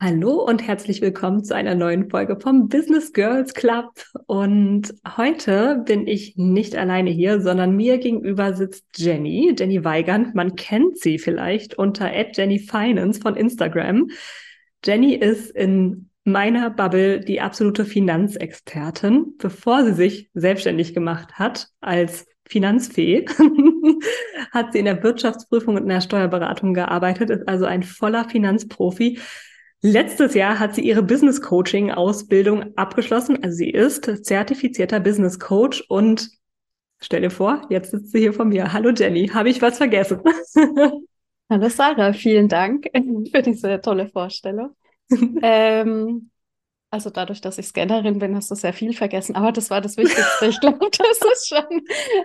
Hallo und herzlich willkommen zu einer neuen Folge vom Business Girls Club. Und heute bin ich nicht alleine hier, sondern mir gegenüber sitzt Jenny, Jenny Weigand. Man kennt sie vielleicht unter @jennyfinance von Instagram. Jenny ist in meiner Bubble die absolute Finanzexpertin, bevor sie sich selbstständig gemacht hat als Finanzfee, hat sie in der Wirtschaftsprüfung und in der Steuerberatung gearbeitet, ist also ein voller Finanzprofi. Letztes Jahr hat sie ihre Business Coaching Ausbildung abgeschlossen. Also sie ist zertifizierter Business Coach und stell dir vor, jetzt sitzt sie hier vor mir. Hallo Jenny, habe ich was vergessen? Hallo Sarah, vielen Dank für diese tolle Vorstellung. ähm, also dadurch, dass ich Scannerin bin, hast du sehr viel vergessen, aber das war das Wichtigste. Ich glaube, das ist schon,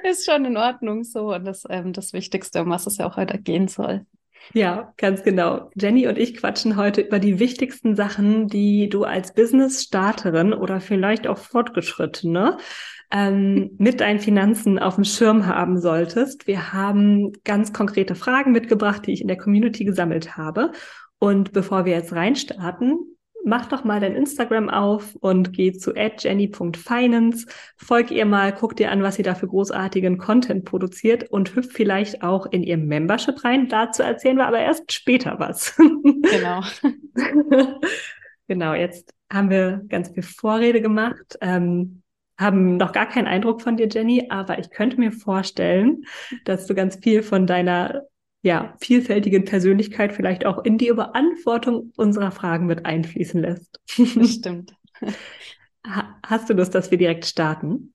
ist schon in Ordnung so und das ähm, das Wichtigste, um was es ja auch heute gehen soll. Ja, ganz genau. Jenny und ich quatschen heute über die wichtigsten Sachen, die du als Business-Starterin oder vielleicht auch Fortgeschrittene ähm, mit deinen Finanzen auf dem Schirm haben solltest. Wir haben ganz konkrete Fragen mitgebracht, die ich in der Community gesammelt habe. Und bevor wir jetzt reinstarten, mach doch mal dein Instagram auf und geh zu jenny.finance, folg ihr mal, guck dir an, was sie da für großartigen Content produziert und hüpf vielleicht auch in ihr Membership rein. Dazu erzählen wir aber erst später was. Genau. genau, jetzt haben wir ganz viel Vorrede gemacht. Ähm, haben noch gar keinen Eindruck von dir, Jenny, aber ich könnte mir vorstellen, dass du ganz viel von deiner ja, vielfältigen Persönlichkeit vielleicht auch in die Beantwortung unserer Fragen mit einfließen lässt. Das stimmt. Hast du Lust, dass wir direkt starten?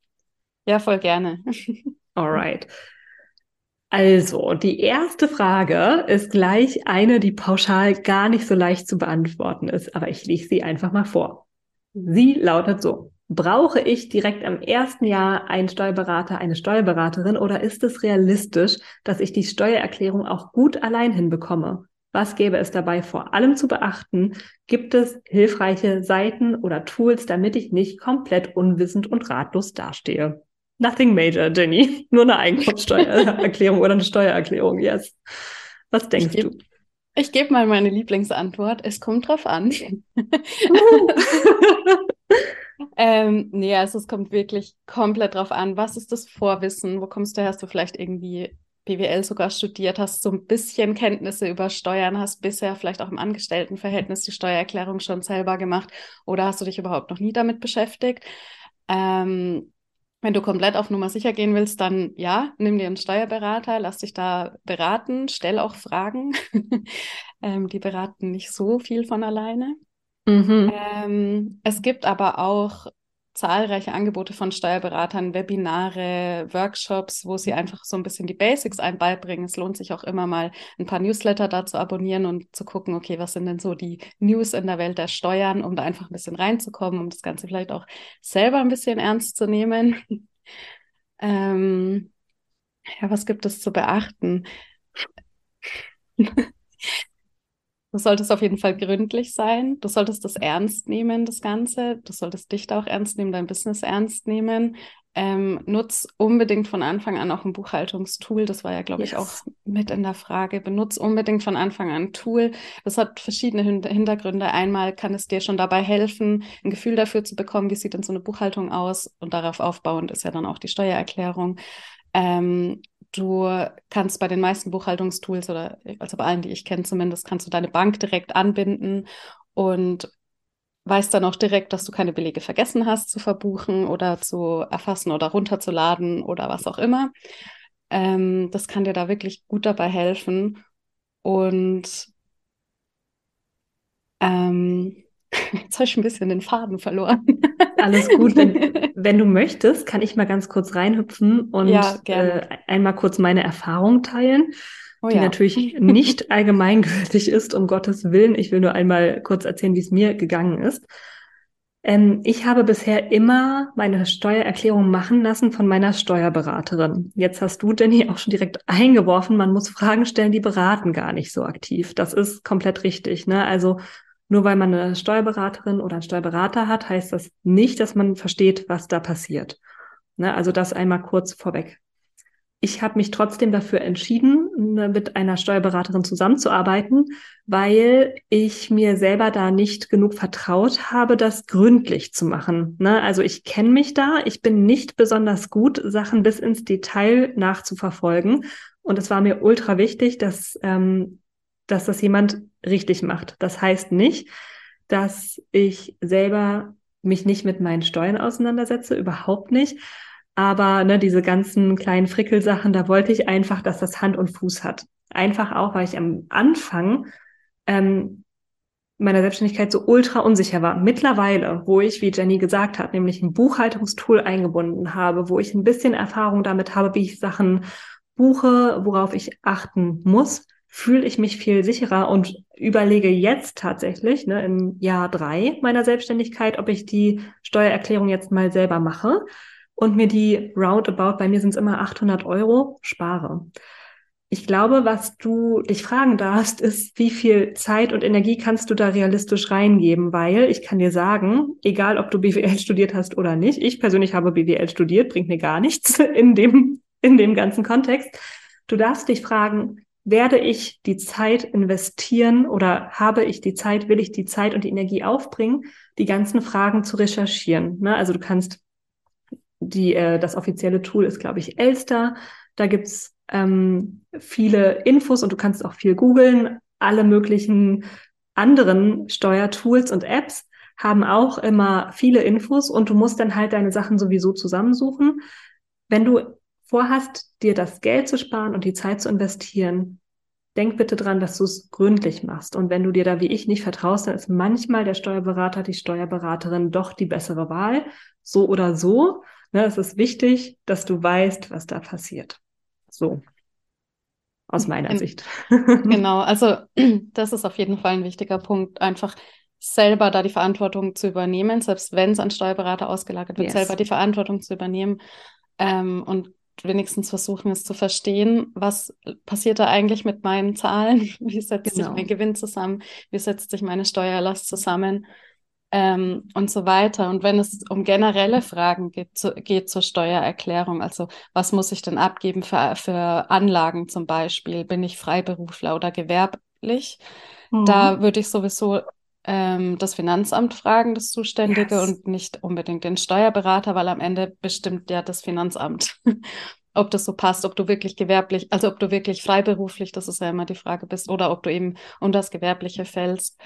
Ja, voll gerne. Alright. Also, die erste Frage ist gleich eine, die pauschal gar nicht so leicht zu beantworten ist, aber ich lege sie einfach mal vor. Sie lautet so. Brauche ich direkt am ersten Jahr einen Steuerberater, eine Steuerberaterin oder ist es realistisch, dass ich die Steuererklärung auch gut allein hinbekomme? Was gäbe es dabei vor allem zu beachten? Gibt es hilfreiche Seiten oder Tools, damit ich nicht komplett unwissend und ratlos dastehe? Nothing major, Jenny. Nur eine Einkommensteuererklärung oder eine Steuererklärung, yes. Was denkst ich du? Ich gebe mal meine Lieblingsantwort. Es kommt drauf an. Ähm, nee, also es kommt wirklich komplett drauf an, was ist das Vorwissen, wo kommst du her, hast du vielleicht irgendwie BWL sogar studiert, hast so ein bisschen Kenntnisse über Steuern, hast bisher vielleicht auch im Angestelltenverhältnis die Steuererklärung schon selber gemacht oder hast du dich überhaupt noch nie damit beschäftigt? Ähm, wenn du komplett auf Nummer sicher gehen willst, dann ja, nimm dir einen Steuerberater, lass dich da beraten, stell auch Fragen. ähm, die beraten nicht so viel von alleine. Mhm. Ähm, es gibt aber auch zahlreiche Angebote von Steuerberatern, Webinare, Workshops, wo sie einfach so ein bisschen die Basics einbeibringen. Es lohnt sich auch immer mal ein paar Newsletter da zu abonnieren und zu gucken, okay, was sind denn so die News in der Welt der Steuern, um da einfach ein bisschen reinzukommen, um das Ganze vielleicht auch selber ein bisschen ernst zu nehmen. ähm, ja, was gibt es zu beachten? Du solltest auf jeden Fall gründlich sein. Du solltest das ernst nehmen, das Ganze. Du solltest dich da auch ernst nehmen, dein Business ernst nehmen. Ähm, nutz unbedingt von Anfang an auch ein Buchhaltungstool. Das war ja, glaube yes. ich, auch mit in der Frage. Benutz unbedingt von Anfang an ein Tool. Das hat verschiedene Hintergründe. Einmal kann es dir schon dabei helfen, ein Gefühl dafür zu bekommen, wie sieht denn so eine Buchhaltung aus. Und darauf aufbauend ist ja dann auch die Steuererklärung. Ähm, Du kannst bei den meisten Buchhaltungstools oder also bei allen, die ich kenne zumindest, kannst du deine Bank direkt anbinden und weißt dann auch direkt, dass du keine Belege vergessen hast zu verbuchen oder zu erfassen oder runterzuladen oder was auch immer. Ähm, das kann dir da wirklich gut dabei helfen. Und ähm, Jetzt habe ich ein bisschen den Faden verloren. Alles gut. Wenn, wenn du möchtest, kann ich mal ganz kurz reinhüpfen und ja, äh, einmal kurz meine Erfahrung teilen, oh, die ja. natürlich nicht allgemeingültig ist, um Gottes Willen. Ich will nur einmal kurz erzählen, wie es mir gegangen ist. Ähm, ich habe bisher immer meine Steuererklärung machen lassen von meiner Steuerberaterin. Jetzt hast du, Jenny, auch schon direkt eingeworfen, man muss Fragen stellen, die beraten gar nicht so aktiv. Das ist komplett richtig. Ne? Also nur weil man eine Steuerberaterin oder einen Steuerberater hat, heißt das nicht, dass man versteht, was da passiert. Ne? Also das einmal kurz vorweg. Ich habe mich trotzdem dafür entschieden, ne, mit einer Steuerberaterin zusammenzuarbeiten, weil ich mir selber da nicht genug vertraut habe, das gründlich zu machen. Ne? Also ich kenne mich da, ich bin nicht besonders gut, Sachen bis ins Detail nachzuverfolgen. Und es war mir ultra wichtig, dass, ähm, dass das jemand richtig macht. Das heißt nicht, dass ich selber mich nicht mit meinen Steuern auseinandersetze, überhaupt nicht. Aber ne, diese ganzen kleinen Frickelsachen, da wollte ich einfach, dass das Hand und Fuß hat. Einfach auch, weil ich am Anfang ähm, meiner Selbstständigkeit so ultra unsicher war. Mittlerweile, wo ich, wie Jenny gesagt hat, nämlich ein Buchhaltungstool eingebunden habe, wo ich ein bisschen Erfahrung damit habe, wie ich Sachen buche, worauf ich achten muss, fühle ich mich viel sicherer und überlege jetzt tatsächlich, ne, im Jahr drei meiner Selbstständigkeit, ob ich die Steuererklärung jetzt mal selber mache und mir die roundabout, bei mir sind es immer 800 Euro, spare. Ich glaube, was du dich fragen darfst, ist, wie viel Zeit und Energie kannst du da realistisch reingeben? Weil ich kann dir sagen, egal ob du BWL studiert hast oder nicht, ich persönlich habe BWL studiert, bringt mir gar nichts in dem, in dem ganzen Kontext. Du darfst dich fragen, werde ich die Zeit investieren oder habe ich die Zeit, will ich die Zeit und die Energie aufbringen, die ganzen Fragen zu recherchieren? Ne? Also du kannst die, äh, das offizielle Tool ist, glaube ich, Elster. Da gibt's ähm, viele Infos und du kannst auch viel googeln. Alle möglichen anderen Steuertools und Apps haben auch immer viele Infos und du musst dann halt deine Sachen sowieso zusammensuchen. Wenn du vorhast, dir das Geld zu sparen und die Zeit zu investieren, denk bitte dran, dass du es gründlich machst. Und wenn du dir da wie ich nicht vertraust, dann ist manchmal der Steuerberater, die Steuerberaterin doch die bessere Wahl. So oder so. Ne, es ist wichtig, dass du weißt, was da passiert. So. Aus meiner In, Sicht. genau. Also, das ist auf jeden Fall ein wichtiger Punkt. Einfach selber da die Verantwortung zu übernehmen, selbst wenn es an Steuerberater ausgelagert wird, yes. selber die Verantwortung zu übernehmen ähm, und wenigstens versuchen es zu verstehen, was passiert da eigentlich mit meinen Zahlen, wie setzt genau. sich mein Gewinn zusammen, wie setzt sich meine Steuerlast zusammen ähm, und so weiter. Und wenn es um generelle Fragen geht, zu, geht zur Steuererklärung, also was muss ich denn abgeben für, für Anlagen zum Beispiel, bin ich Freiberufler oder gewerblich, mhm. da würde ich sowieso ähm, das Finanzamt fragen, das Zuständige, yes. und nicht unbedingt den Steuerberater, weil am Ende bestimmt ja das Finanzamt, ob das so passt, ob du wirklich gewerblich, also ob du wirklich freiberuflich, das ist ja immer die Frage bist, oder ob du eben unter das Gewerbliche fällst.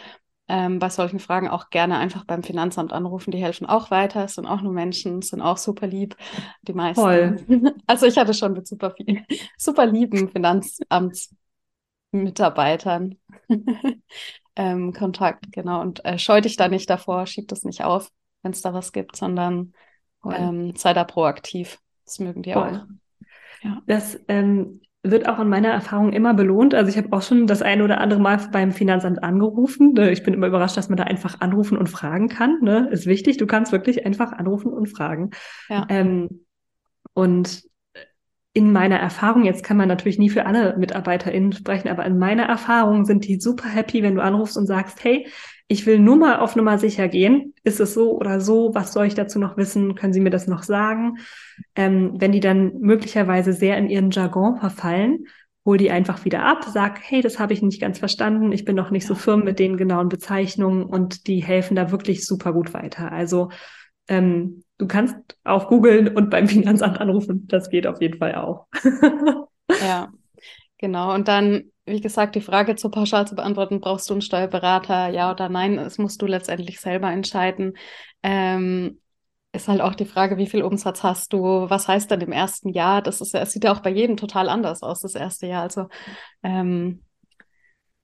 Ähm, bei solchen Fragen auch gerne einfach beim Finanzamt anrufen. Die helfen auch weiter. Es sind auch nur Menschen, sind auch super lieb. Die meisten. Toll. Also ich hatte schon mit super vielen, super lieben Finanzamtsmitarbeitern ähm, Kontakt, genau. Und äh, scheu dich da nicht davor, schieb das nicht auf, wenn es da was gibt, sondern ähm, sei da proaktiv. Das mögen die Voll. auch. Ja. Das ähm, wird auch in meiner Erfahrung immer belohnt. Also ich habe auch schon das eine oder andere Mal beim Finanzamt angerufen. Ne? Ich bin immer überrascht, dass man da einfach anrufen und fragen kann. Ne? Ist wichtig, du kannst wirklich einfach anrufen und fragen. Ja. Ähm, und in meiner Erfahrung, jetzt kann man natürlich nie für alle MitarbeiterInnen sprechen, aber in meiner Erfahrung sind die super happy, wenn du anrufst und sagst, hey, ich will nur mal auf Nummer sicher gehen. Ist es so oder so? Was soll ich dazu noch wissen? Können Sie mir das noch sagen? Ähm, wenn die dann möglicherweise sehr in ihren Jargon verfallen, hol die einfach wieder ab, sag, hey, das habe ich nicht ganz verstanden, ich bin noch nicht ja. so firm mit den genauen Bezeichnungen und die helfen da wirklich super gut weiter. Also ähm, du kannst auch googeln und beim Finanzamt anrufen. Das geht auf jeden Fall auch. ja, genau. Und dann, wie gesagt, die Frage zur Pauschal zu beantworten, brauchst du einen Steuerberater, ja oder nein? Das musst du letztendlich selber entscheiden. Ähm, ist halt auch die Frage, wie viel Umsatz hast du? Was heißt dann im ersten Jahr? Das ist ja, es sieht ja auch bei jedem total anders aus, das erste Jahr. Also ähm,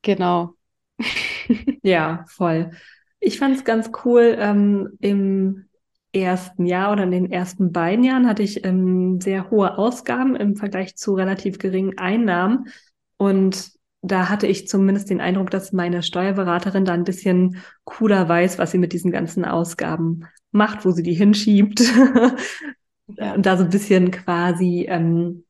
genau. ja, voll. Ich fand es ganz cool, ähm, im ersten Jahr oder in den ersten beiden Jahren hatte ich ähm, sehr hohe Ausgaben im Vergleich zu relativ geringen Einnahmen. Und da hatte ich zumindest den Eindruck, dass meine Steuerberaterin da ein bisschen cooler weiß, was sie mit diesen ganzen Ausgaben macht, wo sie die hinschiebt. Und da so ein bisschen quasi ähm,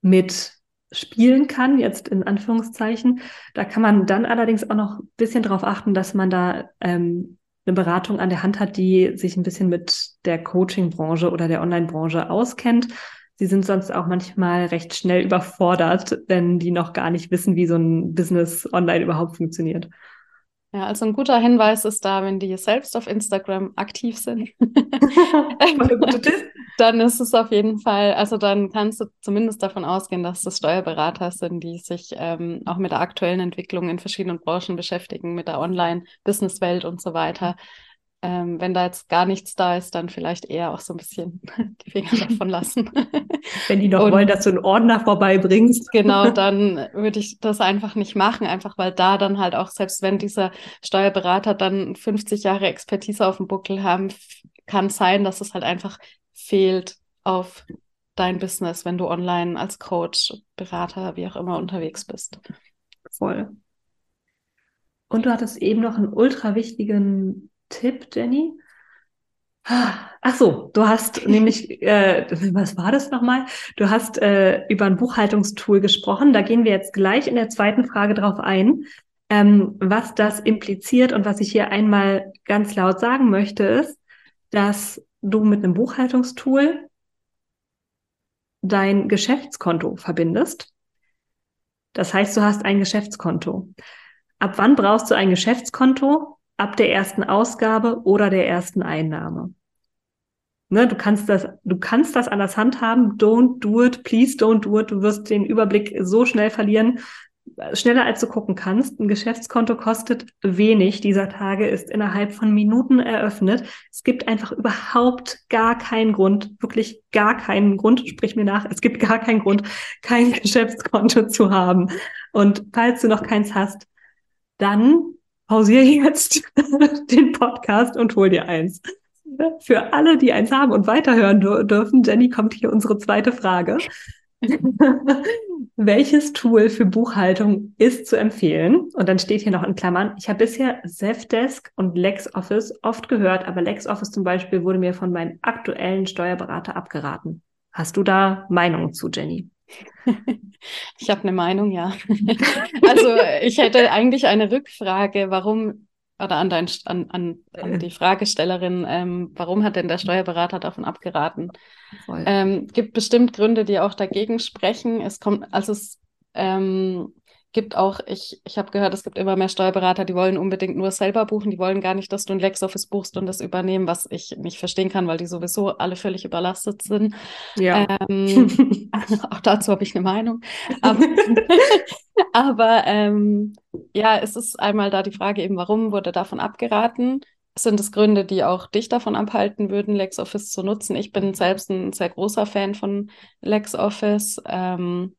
mit spielen kann, jetzt in Anführungszeichen. Da kann man dann allerdings auch noch ein bisschen darauf achten, dass man da ähm, eine Beratung an der Hand hat, die sich ein bisschen mit der Coaching-Branche oder der Online-Branche auskennt. Sie sind sonst auch manchmal recht schnell überfordert, wenn die noch gar nicht wissen, wie so ein Business online überhaupt funktioniert. Ja, also ein guter Hinweis ist da, wenn die selbst auf Instagram aktiv sind. dann ist es auf jeden Fall, also dann kannst du zumindest davon ausgehen, dass das Steuerberater sind, die sich ähm, auch mit der aktuellen Entwicklung in verschiedenen Branchen beschäftigen, mit der Online-Businesswelt und so weiter ähm, wenn da jetzt gar nichts da ist, dann vielleicht eher auch so ein bisschen die Finger davon lassen. wenn die noch und, wollen, dass du einen Ordner vorbeibringst. genau, dann würde ich das einfach nicht machen, einfach weil da dann halt auch, selbst wenn dieser Steuerberater dann 50 Jahre Expertise auf dem Buckel haben, kann sein, dass es halt einfach fehlt auf dein Business, wenn du online als Coach, Berater, wie auch immer unterwegs bist. Voll. Und du hattest eben noch einen ultra wichtigen Tipp, Jenny? Ach so, du hast nämlich, äh, was war das nochmal? Du hast äh, über ein Buchhaltungstool gesprochen. Da gehen wir jetzt gleich in der zweiten Frage drauf ein. Ähm, was das impliziert und was ich hier einmal ganz laut sagen möchte, ist, dass du mit einem Buchhaltungstool dein Geschäftskonto verbindest. Das heißt, du hast ein Geschäftskonto. Ab wann brauchst du ein Geschäftskonto? Ab der ersten Ausgabe oder der ersten Einnahme. Ne, du kannst das, du kannst das an das handhaben. Don't do it, please don't do it. Du wirst den Überblick so schnell verlieren, schneller als du gucken kannst. Ein Geschäftskonto kostet wenig dieser Tage, ist innerhalb von Minuten eröffnet. Es gibt einfach überhaupt gar keinen Grund, wirklich gar keinen Grund, sprich mir nach, es gibt gar keinen Grund, kein Geschäftskonto zu haben. Und falls du noch keins hast, dann pausiere jetzt den Podcast und hol dir eins. Für alle, die eins haben und weiterhören dürfen, Jenny kommt hier unsere zweite Frage. Welches Tool für Buchhaltung ist zu empfehlen? Und dann steht hier noch in Klammern, ich habe bisher Zefdesk und LexOffice oft gehört, aber LexOffice zum Beispiel wurde mir von meinem aktuellen Steuerberater abgeraten. Hast du da Meinung zu, Jenny? Ich habe eine Meinung, ja. Also ich hätte eigentlich eine Rückfrage, warum, oder an, dein, an, an, an die Fragestellerin, ähm, warum hat denn der Steuerberater davon abgeraten? Ähm, gibt bestimmt Gründe, die auch dagegen sprechen. Es kommt, also es ähm, gibt auch, ich, ich habe gehört, es gibt immer mehr Steuerberater, die wollen unbedingt nur selber buchen, die wollen gar nicht, dass du ein LexOffice buchst und das übernehmen, was ich nicht verstehen kann, weil die sowieso alle völlig überlastet sind. Ja. Ähm, auch dazu habe ich eine Meinung. Aber, aber ähm, ja, es ist einmal da die Frage eben, warum wurde davon abgeraten? Sind es Gründe, die auch dich davon abhalten würden, LexOffice zu nutzen? Ich bin selbst ein sehr großer Fan von LexOffice. Ähm,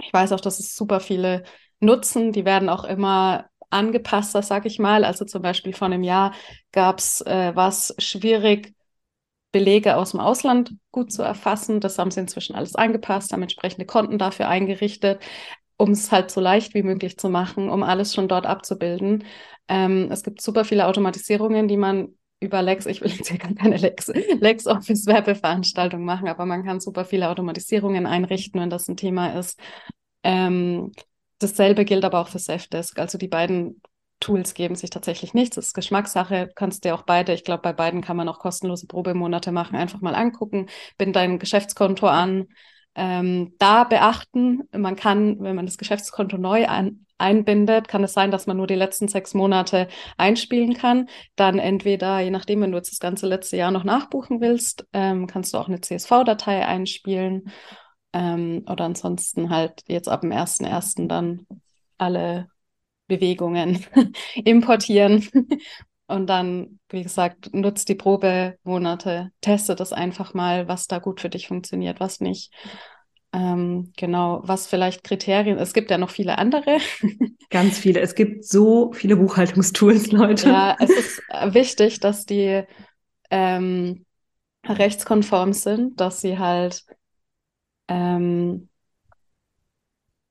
ich weiß auch, dass es super viele nutzen. Die werden auch immer angepasster, sag ich mal. Also zum Beispiel vor einem Jahr gab es äh, was schwierig, Belege aus dem Ausland gut zu erfassen. Das haben sie inzwischen alles angepasst, haben entsprechende Konten dafür eingerichtet, um es halt so leicht wie möglich zu machen, um alles schon dort abzubilden. Ähm, es gibt super viele Automatisierungen, die man über Lex, ich will jetzt hier gar keine Lex, LexOffice Werbeveranstaltung machen, aber man kann super viele Automatisierungen einrichten, wenn das ein Thema ist. Ähm, dasselbe gilt aber auch für Safdesk. Also die beiden Tools geben sich tatsächlich nichts. Das ist Geschmackssache. Kannst dir auch beide, ich glaube, bei beiden kann man auch kostenlose Probemonate machen. Einfach mal angucken, bind dein Geschäftskonto an. Ähm, da beachten, man kann, wenn man das Geschäftskonto neu an, einbindet, kann es sein, dass man nur die letzten sechs Monate einspielen kann. Dann entweder, je nachdem, wenn du jetzt das ganze letzte Jahr noch nachbuchen willst, ähm, kannst du auch eine CSV-Datei einspielen. Ähm, oder ansonsten halt jetzt ab dem 1.1. dann alle Bewegungen importieren. Und dann, wie gesagt, nutzt die Probemonate, teste das einfach mal, was da gut für dich funktioniert, was nicht. Ähm, genau, was vielleicht Kriterien, es gibt ja noch viele andere. Ganz viele. Es gibt so viele Buchhaltungstools, Leute. Ja, es ist äh, wichtig, dass die ähm, rechtskonform sind, dass sie halt, ähm,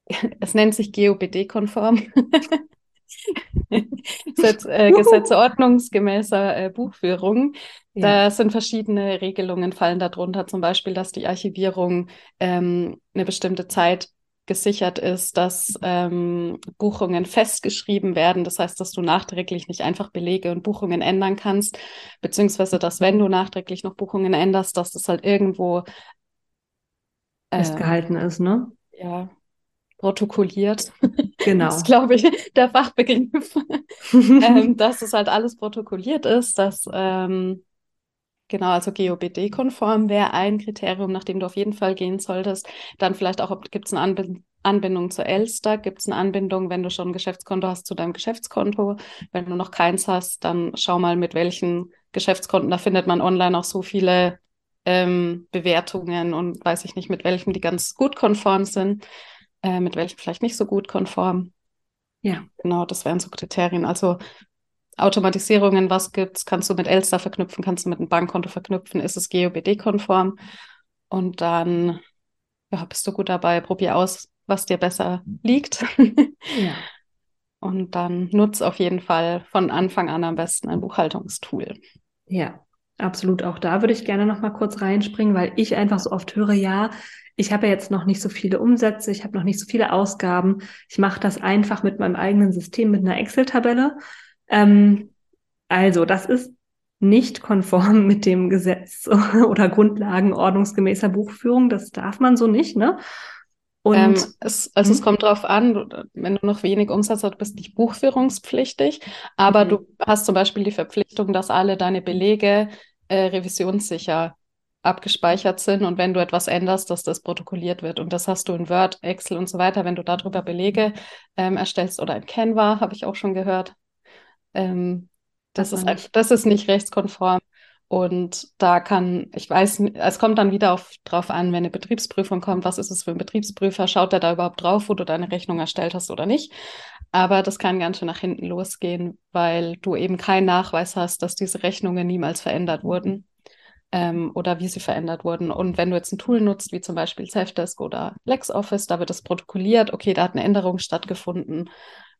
es nennt sich GOBD-konform. Gesetz, äh, Gesetzeordnungsgemäßer äh, Buchführung. Ja. Da sind verschiedene Regelungen fallen darunter, zum Beispiel, dass die Archivierung ähm, eine bestimmte Zeit gesichert ist, dass ähm, Buchungen festgeschrieben werden. Das heißt, dass du nachträglich nicht einfach Belege und Buchungen ändern kannst, beziehungsweise dass wenn du nachträglich noch Buchungen änderst, dass das halt irgendwo äh, festgehalten ist, ne? Ja, protokolliert. Genau. Das ist, glaube ich, der Fachbegriff. ähm, dass es halt alles protokolliert ist, dass ähm, Genau, also GOBD-konform wäre ein Kriterium, nach dem du auf jeden Fall gehen solltest. Dann vielleicht auch, gibt es eine Anbind Anbindung zur Elster, gibt es eine Anbindung, wenn du schon ein Geschäftskonto hast, zu deinem Geschäftskonto. Wenn du noch keins hast, dann schau mal, mit welchen Geschäftskonten. Da findet man online auch so viele ähm, Bewertungen und weiß ich nicht, mit welchen die ganz gut konform sind, äh, mit welchen vielleicht nicht so gut konform. Ja. Genau, das wären so Kriterien. Also Automatisierungen, was gibt's, kannst du mit Elster verknüpfen, kannst du mit einem Bankkonto verknüpfen, ist es GOBD-konform und dann ja, bist du gut dabei, probier aus, was dir besser liegt. ja. Und dann nutz auf jeden Fall von Anfang an am besten ein Buchhaltungstool. Ja, absolut. Auch da würde ich gerne noch mal kurz reinspringen, weil ich einfach so oft höre, ja, ich habe ja jetzt noch nicht so viele Umsätze, ich habe noch nicht so viele Ausgaben. Ich mache das einfach mit meinem eigenen System, mit einer Excel-Tabelle. Ähm, also, das ist nicht konform mit dem Gesetz oder Grundlagen ordnungsgemäßer Buchführung. Das darf man so nicht, ne? Und ähm, es, also hm? es kommt darauf an, wenn du noch wenig Umsatz hast, bist du nicht buchführungspflichtig, aber mhm. du hast zum Beispiel die Verpflichtung, dass alle deine Belege äh, revisionssicher abgespeichert sind und wenn du etwas änderst, dass das protokolliert wird. Und das hast du in Word, Excel und so weiter, wenn du darüber Belege ähm, erstellst oder in Canva, habe ich auch schon gehört. Ähm, das, das, ist, das ist nicht rechtskonform. Und da kann, ich weiß, es kommt dann wieder auf, drauf an, wenn eine Betriebsprüfung kommt, was ist es für ein Betriebsprüfer? Schaut er da überhaupt drauf, wo du deine Rechnung erstellt hast oder nicht? Aber das kann ganz schön nach hinten losgehen, weil du eben keinen Nachweis hast, dass diese Rechnungen niemals verändert wurden ähm, oder wie sie verändert wurden. Und wenn du jetzt ein Tool nutzt, wie zum Beispiel Safdesk oder LexOffice, da wird es protokolliert, okay, da hat eine Änderung stattgefunden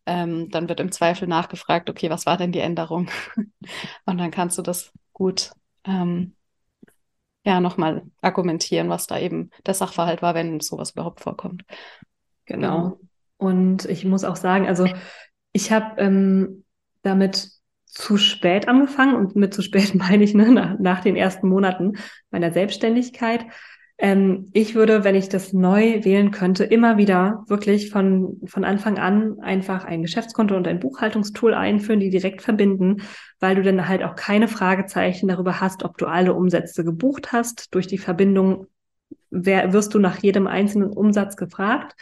ähm, dann wird im Zweifel nachgefragt, okay, was war denn die Änderung? und dann kannst du das gut ähm, ja nochmal argumentieren, was da eben der Sachverhalt war, wenn sowas überhaupt vorkommt. Genau. genau. Und ich muss auch sagen, also ich habe ähm, damit zu spät angefangen und mit zu spät meine ich ne, nach, nach den ersten Monaten meiner Selbstständigkeit. Ähm, ich würde, wenn ich das neu wählen könnte, immer wieder wirklich von, von Anfang an einfach ein Geschäftskonto und ein Buchhaltungstool einführen, die direkt verbinden, weil du dann halt auch keine Fragezeichen darüber hast, ob du alle Umsätze gebucht hast. Durch die Verbindung wer, wirst du nach jedem einzelnen Umsatz gefragt.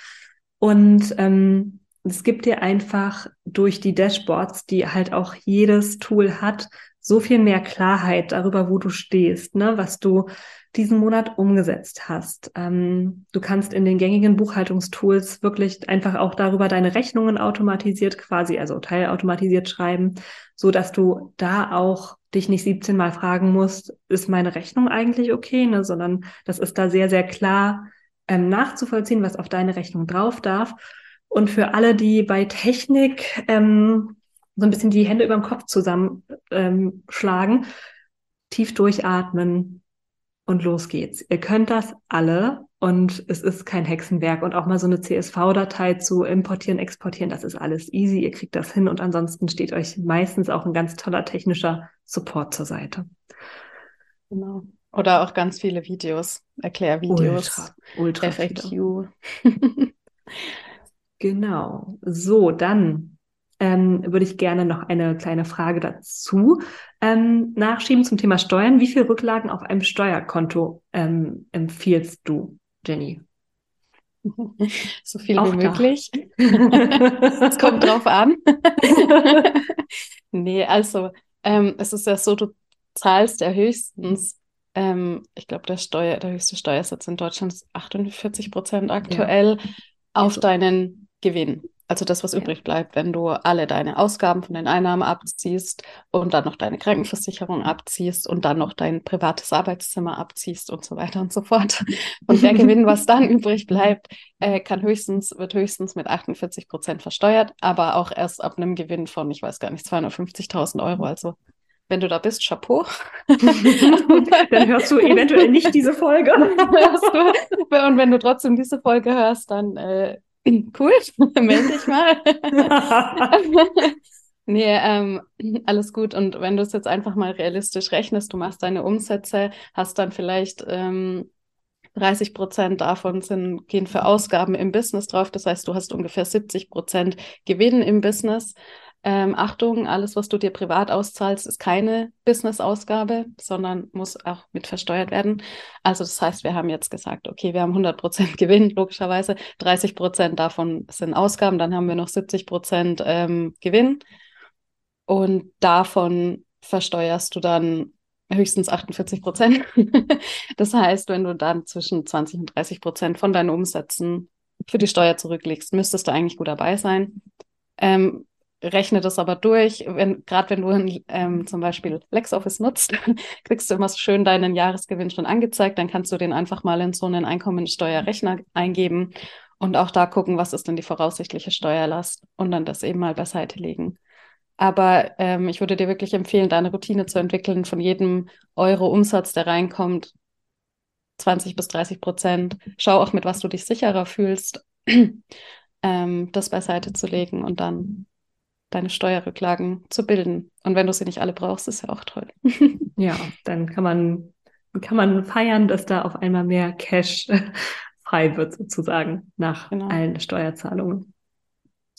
Und ähm, es gibt dir einfach durch die Dashboards, die halt auch jedes Tool hat, so viel mehr Klarheit darüber, wo du stehst, ne, was du diesen Monat umgesetzt hast. Ähm, du kannst in den gängigen Buchhaltungstools wirklich einfach auch darüber deine Rechnungen automatisiert quasi, also teilautomatisiert schreiben, so dass du da auch dich nicht 17 Mal fragen musst, ist meine Rechnung eigentlich okay, ne, sondern das ist da sehr, sehr klar ähm, nachzuvollziehen, was auf deine Rechnung drauf darf. Und für alle, die bei Technik ähm, so ein bisschen die Hände über dem Kopf zusammenschlagen, ähm, tief durchatmen und los geht's. Ihr könnt das alle und es ist kein Hexenwerk und auch mal so eine CSV-Datei zu importieren, exportieren, das ist alles easy. Ihr kriegt das hin und ansonsten steht euch meistens auch ein ganz toller technischer Support zur Seite. Genau. Oder auch ganz viele Videos, Erklärvideos, ultra, ultra FAQ. genau. So, dann ähm, würde ich gerne noch eine kleine Frage dazu ähm, nachschieben zum Thema Steuern. Wie viel Rücklagen auf einem Steuerkonto ähm, empfiehlst du, Jenny? So viel Auch wie möglich. Es kommt drauf an. nee, also ähm, es ist ja so, du zahlst ja höchstens, ähm, ich glaube, der Steuer, der höchste Steuersatz in Deutschland ist 48 Prozent aktuell ja. auf also. deinen Gewinn. Also das, was übrig bleibt, wenn du alle deine Ausgaben von den Einnahmen abziehst und dann noch deine Krankenversicherung abziehst und dann noch dein privates Arbeitszimmer abziehst und so weiter und so fort. Und der Gewinn, was dann übrig bleibt, äh, kann höchstens, wird höchstens mit 48 Prozent versteuert, aber auch erst ab einem Gewinn von, ich weiß gar nicht, 250.000 Euro. Also wenn du da bist, Chapeau. dann hörst du eventuell nicht diese Folge. Und wenn du trotzdem diese Folge hörst, dann äh, cool, melde dich mal. nee, ähm, alles gut. Und wenn du es jetzt einfach mal realistisch rechnest, du machst deine Umsätze, hast dann vielleicht ähm, 30 Prozent davon sind, gehen für Ausgaben im Business drauf. Das heißt, du hast ungefähr 70 Prozent Gewinn im Business. Ähm, Achtung, alles, was du dir privat auszahlst, ist keine Business-Ausgabe, sondern muss auch mit versteuert werden. Also das heißt, wir haben jetzt gesagt, okay, wir haben 100 Prozent Gewinn, logischerweise. 30 Prozent davon sind Ausgaben, dann haben wir noch 70 Prozent ähm, Gewinn. Und davon versteuerst du dann höchstens 48 Prozent. das heißt, wenn du dann zwischen 20 und 30 Prozent von deinen Umsätzen für die Steuer zurücklegst, müsstest du eigentlich gut dabei sein. Ähm, rechne das aber durch. Wenn, Gerade wenn du ähm, zum Beispiel LexOffice nutzt, kriegst du immer so schön deinen Jahresgewinn schon angezeigt. Dann kannst du den einfach mal in so einen Einkommensteuerrechner eingeben und auch da gucken, was ist denn die voraussichtliche Steuerlast und dann das eben mal beiseite legen. Aber ähm, ich würde dir wirklich empfehlen, deine Routine zu entwickeln, von jedem Euro Umsatz, der reinkommt, 20 bis 30 Prozent. Schau auch, mit was du dich sicherer fühlst, ähm, das beiseite zu legen und dann deine Steuerrücklagen zu bilden. Und wenn du sie nicht alle brauchst, ist ja auch toll. ja, dann kann man, kann man feiern, dass da auf einmal mehr Cash frei wird, sozusagen, nach genau. allen Steuerzahlungen.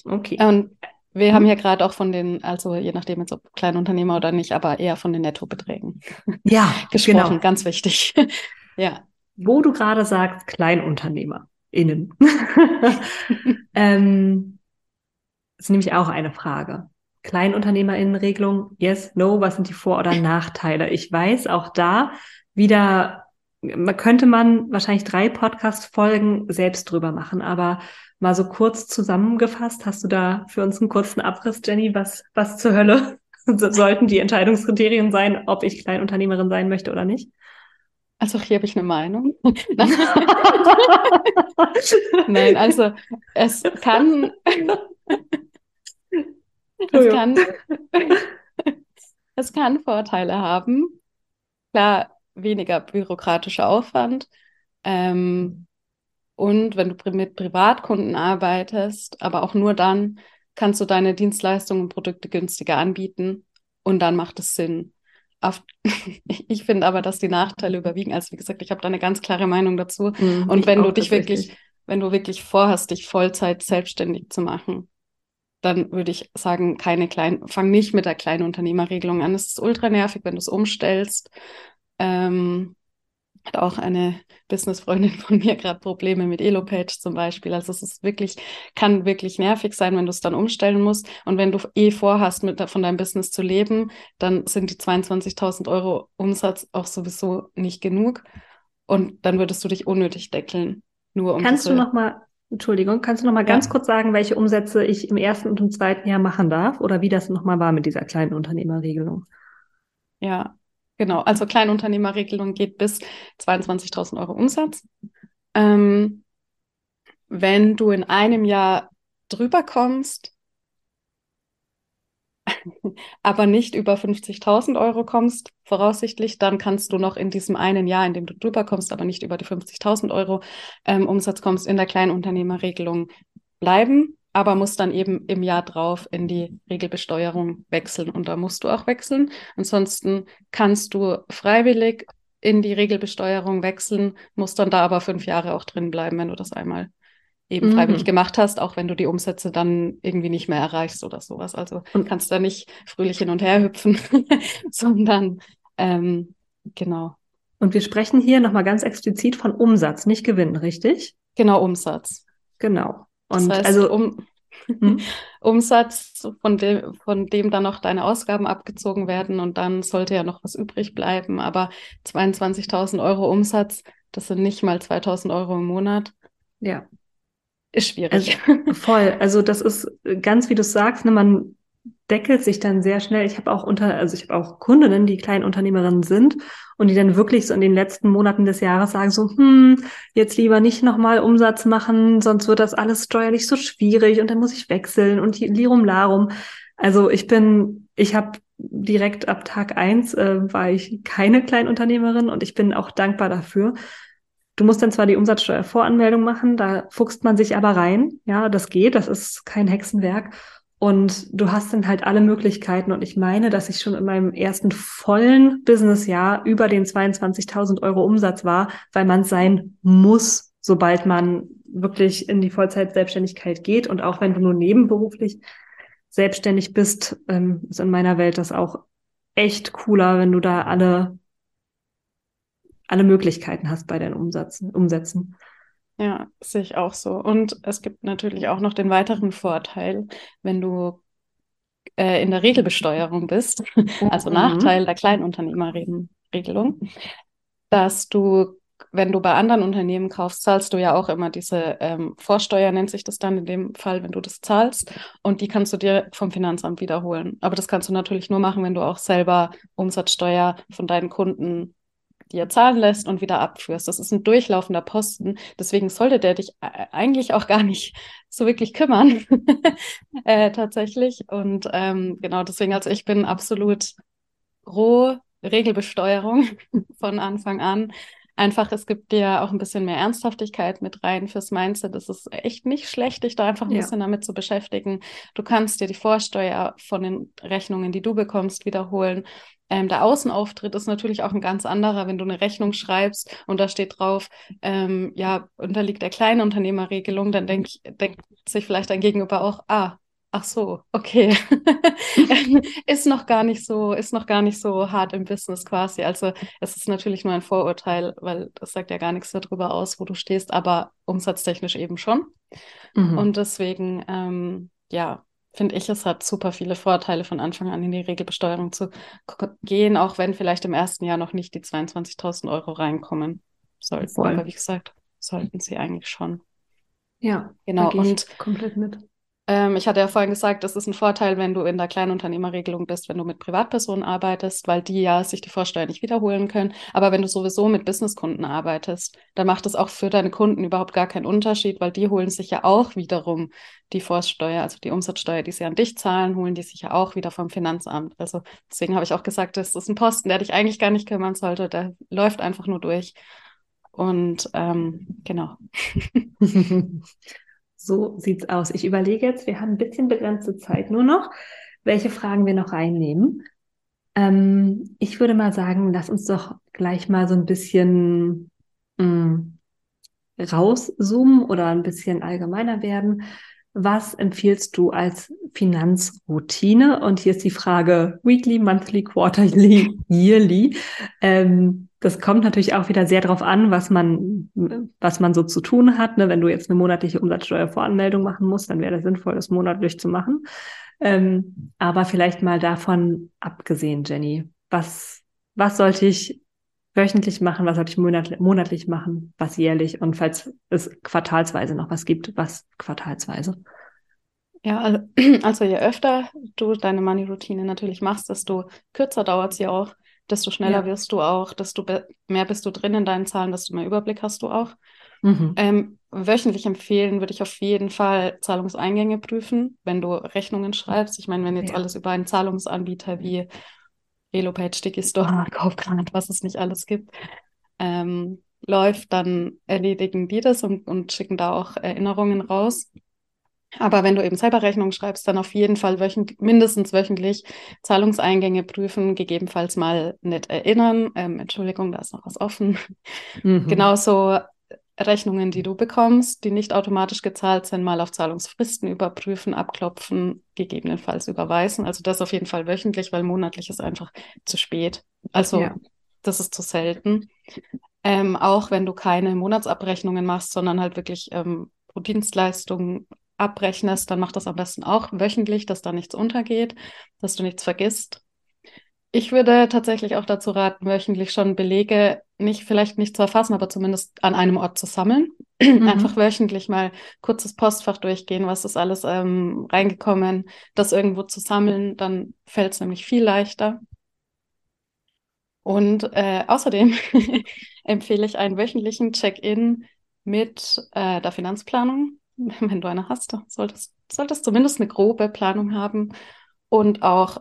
Okay. Und wir haben ja gerade auch von den, also je nachdem jetzt ob Kleinunternehmer oder nicht, aber eher von den Nettobeträgen. Ja, gesprochen, genau. ganz wichtig. ja. Wo du gerade sagst, KleinunternehmerInnen. ähm, ist nämlich auch eine Frage. KleinunternehmerInnenregelung, yes, no, was sind die Vor- oder Nachteile? Ich weiß, auch da wieder, könnte man wahrscheinlich drei Podcast-Folgen selbst drüber machen, aber mal so kurz zusammengefasst, hast du da für uns einen kurzen Abriss, Jenny, was, was zur Hölle sollten die Entscheidungskriterien sein, ob ich Kleinunternehmerin sein möchte oder nicht? Also hier habe ich eine Meinung. Nein, also es kann, es kann, es kann Vorteile haben. Klar, weniger bürokratischer Aufwand. Ähm, und wenn du mit Privatkunden arbeitest, aber auch nur dann, kannst du deine Dienstleistungen und Produkte günstiger anbieten und dann macht es Sinn. Auf, ich finde aber, dass die Nachteile überwiegen. Also wie gesagt, ich habe da eine ganz klare Meinung dazu. Mhm, und wenn du dich wirklich, wenn du wirklich vorhast, dich Vollzeit selbstständig zu machen, dann würde ich sagen, keine kleinen, fang nicht mit der kleinen Unternehmerregelung an. Es ist ultra nervig, wenn du es umstellst. Ähm, hat auch eine Businessfreundin von mir gerade Probleme mit Elopage zum Beispiel. Also es ist wirklich, kann wirklich nervig sein, wenn du es dann umstellen musst. Und wenn du eh vorhast, mit, von deinem Business zu leben, dann sind die 22.000 Euro Umsatz auch sowieso nicht genug. Und dann würdest du dich unnötig deckeln. Nur um Kannst du noch mal, Entschuldigung, kannst du noch mal ja. ganz kurz sagen, welche Umsätze ich im ersten und im zweiten Jahr machen darf oder wie das noch mal war mit dieser kleinen Unternehmerregelung? Ja, Genau, also Kleinunternehmerregelung geht bis 22.000 Euro Umsatz. Ähm, wenn du in einem Jahr drüber kommst, aber nicht über 50.000 Euro kommst, voraussichtlich, dann kannst du noch in diesem einen Jahr, in dem du drüber kommst, aber nicht über die 50.000 Euro ähm, Umsatz kommst, in der Kleinunternehmerregelung bleiben aber muss dann eben im Jahr drauf in die Regelbesteuerung wechseln. Und da musst du auch wechseln. Ansonsten kannst du freiwillig in die Regelbesteuerung wechseln, musst dann da aber fünf Jahre auch drin bleiben, wenn du das einmal eben mhm. freiwillig gemacht hast, auch wenn du die Umsätze dann irgendwie nicht mehr erreichst oder sowas. Also und kannst da nicht fröhlich hin und her hüpfen, sondern ähm, genau. Und wir sprechen hier nochmal ganz explizit von Umsatz, nicht Gewinn, richtig? Genau, Umsatz. Genau. Und das heißt, also um, hm? Umsatz, von dem, von dem dann noch deine Ausgaben abgezogen werden und dann sollte ja noch was übrig bleiben. Aber 22.000 Euro Umsatz, das sind nicht mal 2.000 Euro im Monat. Ja. Ist schwierig. Also, voll. Also das ist ganz, wie du sagst, ne, man deckelt sich dann sehr schnell. Ich habe auch unter, also ich habe auch Kundinnen, die Kleinunternehmerinnen sind und die dann wirklich so in den letzten Monaten des Jahres sagen so, hm, jetzt lieber nicht nochmal Umsatz machen, sonst wird das alles steuerlich so schwierig und dann muss ich wechseln und Lirum Larum. Also ich bin, ich habe direkt ab Tag eins äh, war ich keine Kleinunternehmerin und ich bin auch dankbar dafür. Du musst dann zwar die Umsatzsteuervoranmeldung machen, da fuchst man sich aber rein. Ja, das geht, das ist kein Hexenwerk. Und du hast dann halt alle Möglichkeiten. Und ich meine, dass ich schon in meinem ersten vollen Businessjahr über den 22.000 Euro Umsatz war, weil man sein muss, sobald man wirklich in die Vollzeit-Selbstständigkeit geht. Und auch wenn du nur nebenberuflich selbstständig bist, ähm, ist in meiner Welt das auch echt cooler, wenn du da alle, alle Möglichkeiten hast bei deinen Umsätzen. Umsätzen. Ja, sehe ich auch so. Und es gibt natürlich auch noch den weiteren Vorteil, wenn du äh, in der Regelbesteuerung bist, also mhm. Nachteil der Kleinunternehmerregelung, dass du, wenn du bei anderen Unternehmen kaufst, zahlst du ja auch immer diese ähm, Vorsteuer, nennt sich das dann in dem Fall, wenn du das zahlst. Und die kannst du dir vom Finanzamt wiederholen. Aber das kannst du natürlich nur machen, wenn du auch selber Umsatzsteuer von deinen Kunden dir zahlen lässt und wieder abführst. Das ist ein durchlaufender Posten. Deswegen sollte der dich äh, eigentlich auch gar nicht so wirklich kümmern, äh, tatsächlich. Und ähm, genau deswegen, also ich bin absolut roh Regelbesteuerung von Anfang an. Einfach, es gibt dir auch ein bisschen mehr Ernsthaftigkeit mit rein fürs Mindset. Es ist echt nicht schlecht, dich da einfach ein ja. bisschen damit zu beschäftigen. Du kannst dir die Vorsteuer von den Rechnungen, die du bekommst, wiederholen. Ähm, der Außenauftritt ist natürlich auch ein ganz anderer, wenn du eine Rechnung schreibst und da steht drauf, ähm, ja, unterliegt der Kleinunternehmerregelung, dann denkt denk sich vielleicht dein Gegenüber auch, ah, ach so, okay. ist noch gar nicht so, ist noch gar nicht so hart im Business quasi. Also es ist natürlich nur ein Vorurteil, weil das sagt ja gar nichts darüber aus, wo du stehst, aber umsatztechnisch eben schon. Mhm. Und deswegen, ähm, ja, finde ich, es hat super viele Vorteile, von Anfang an in die Regelbesteuerung zu gehen, auch wenn vielleicht im ersten Jahr noch nicht die 22.000 Euro reinkommen sollten. Voll. Aber wie gesagt, sollten sie eigentlich schon. Ja, genau. und komplett mit. Ähm, ich hatte ja vorhin gesagt, das ist ein Vorteil, wenn du in der Kleinunternehmerregelung bist, wenn du mit Privatpersonen arbeitest, weil die ja sich die Vorsteuer nicht wiederholen können. Aber wenn du sowieso mit Businesskunden arbeitest, dann macht es auch für deine Kunden überhaupt gar keinen Unterschied, weil die holen sich ja auch wiederum die Vorsteuer, also die Umsatzsteuer, die sie an dich zahlen, holen die sich ja auch wieder vom Finanzamt. Also deswegen habe ich auch gesagt, das ist ein Posten, der dich eigentlich gar nicht kümmern sollte. Der läuft einfach nur durch. Und ähm, genau. So sieht's aus. Ich überlege jetzt, wir haben ein bisschen begrenzte Zeit nur noch, welche Fragen wir noch reinnehmen. Ähm, ich würde mal sagen, lass uns doch gleich mal so ein bisschen mh, mm, rauszoomen oder ein bisschen allgemeiner werden. Was empfiehlst du als Finanzroutine? Und hier ist die Frage weekly, monthly, quarterly, yearly. Ähm, das kommt natürlich auch wieder sehr darauf an, was man, was man so zu tun hat. Ne? Wenn du jetzt eine monatliche Umsatzsteuervoranmeldung machen musst, dann wäre das sinnvoll, das monatlich zu machen. Ähm, aber vielleicht mal davon abgesehen, Jenny, was, was sollte ich wöchentlich machen, was sollte ich monatlich, monatlich machen, was jährlich und falls es quartalsweise noch was gibt, was quartalsweise? Ja, also, also je öfter du deine Money-Routine natürlich machst, desto kürzer dauert sie auch desto schneller ja. wirst du auch, desto mehr bist du drin in deinen Zahlen, desto mehr Überblick hast du auch. Mhm. Ähm, wöchentlich empfehlen würde ich auf jeden Fall Zahlungseingänge prüfen, wenn du Rechnungen schreibst. Ich meine, wenn jetzt ja. alles über einen Zahlungsanbieter wie Elopage, Sticky Store, Kaufgrad, was es nicht alles gibt, ähm, läuft, dann erledigen die das und, und schicken da auch Erinnerungen raus. Aber wenn du eben selber Rechnungen schreibst, dann auf jeden Fall wöchentlich, mindestens wöchentlich Zahlungseingänge prüfen, gegebenenfalls mal nicht erinnern. Ähm, Entschuldigung, da ist noch was offen. Mhm. Genauso Rechnungen, die du bekommst, die nicht automatisch gezahlt sind, mal auf Zahlungsfristen überprüfen, abklopfen, gegebenenfalls überweisen. Also das auf jeden Fall wöchentlich, weil monatlich ist einfach zu spät. Also ja. das ist zu selten. Ähm, auch wenn du keine Monatsabrechnungen machst, sondern halt wirklich ähm, pro Dienstleistung abrechnest, dann mach das am besten auch wöchentlich, dass da nichts untergeht, dass du nichts vergisst. Ich würde tatsächlich auch dazu raten, wöchentlich schon Belege nicht, vielleicht nicht zu erfassen, aber zumindest an einem Ort zu sammeln. Mhm. Einfach wöchentlich mal kurzes Postfach durchgehen, was ist alles ähm, reingekommen, das irgendwo zu sammeln, dann fällt es nämlich viel leichter. Und äh, außerdem empfehle ich einen wöchentlichen Check-in mit äh, der Finanzplanung. wenn du eine hast, solltest, solltest zumindest eine grobe Planung haben und auch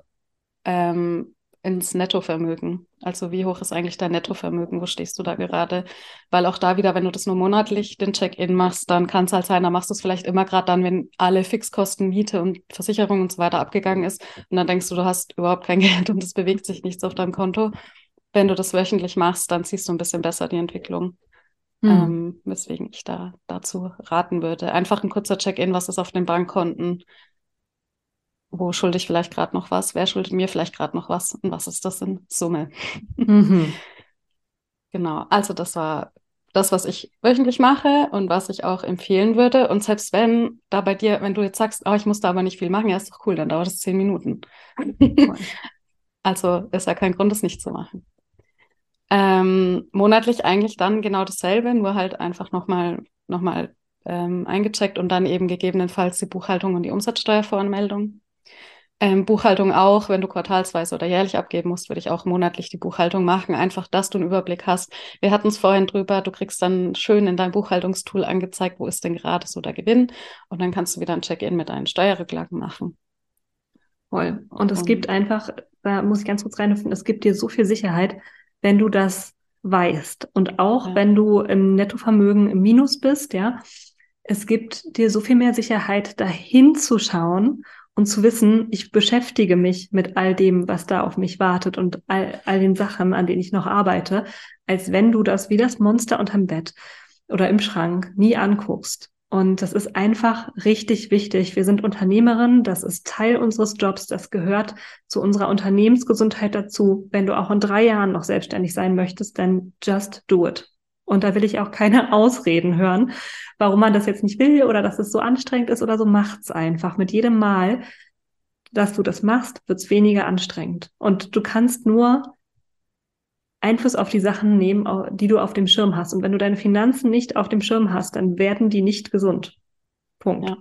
ähm, ins Nettovermögen. Also wie hoch ist eigentlich dein Nettovermögen? Wo stehst du da gerade? Weil auch da wieder, wenn du das nur monatlich den Check-in machst, dann kann es halt sein, dann machst du es vielleicht immer gerade dann, wenn alle Fixkosten, Miete und Versicherung und so weiter abgegangen ist. Und dann denkst du, du hast überhaupt kein Geld und es bewegt sich nichts auf deinem Konto. Wenn du das wöchentlich machst, dann siehst du ein bisschen besser die Entwicklung. Mhm. Ähm, weswegen ich da dazu raten würde. Einfach ein kurzer Check-in, was ist auf den Bankkonten, wo schulde ich vielleicht gerade noch was, wer schuldet mir vielleicht gerade noch was und was ist das in Summe. Mhm. genau, also das war das, was ich wöchentlich mache und was ich auch empfehlen würde. Und selbst wenn da bei dir, wenn du jetzt sagst, oh, ich muss da aber nicht viel machen, ja, ist doch cool, dann dauert es zehn Minuten. also ist ja kein Grund, das nicht zu machen. Ähm, monatlich eigentlich dann genau dasselbe, nur halt einfach nochmal noch mal, ähm, eingecheckt und dann eben gegebenenfalls die Buchhaltung und die Umsatzsteuervoranmeldung. Ähm, Buchhaltung auch, wenn du quartalsweise oder jährlich abgeben musst, würde ich auch monatlich die Buchhaltung machen, einfach, dass du einen Überblick hast. Wir hatten es vorhin drüber, du kriegst dann schön in dein Buchhaltungstool angezeigt, wo ist denn gerade so der Gewinn und dann kannst du wieder ein Check-in mit deinen Steuerrücklagen machen. Voll. Und es und, gibt einfach, da muss ich ganz kurz reinhüpfen, es gibt dir so viel Sicherheit, wenn du das weißt. Und auch ja. wenn du im Nettovermögen im Minus bist, ja, es gibt dir so viel mehr Sicherheit, dahin zu schauen und zu wissen, ich beschäftige mich mit all dem, was da auf mich wartet und all, all den Sachen, an denen ich noch arbeite, als wenn du das wie das Monster unterm Bett oder im Schrank nie anguckst. Und das ist einfach richtig wichtig. Wir sind Unternehmerinnen, das ist Teil unseres Jobs, das gehört zu unserer Unternehmensgesundheit dazu. Wenn du auch in drei Jahren noch selbstständig sein möchtest, dann just do it. Und da will ich auch keine Ausreden hören, warum man das jetzt nicht will oder dass es so anstrengend ist oder so. Macht's einfach. Mit jedem Mal, dass du das machst, wird's weniger anstrengend. Und du kannst nur Einfluss auf die Sachen nehmen, die du auf dem Schirm hast. Und wenn du deine Finanzen nicht auf dem Schirm hast, dann werden die nicht gesund. Punkt. Ja.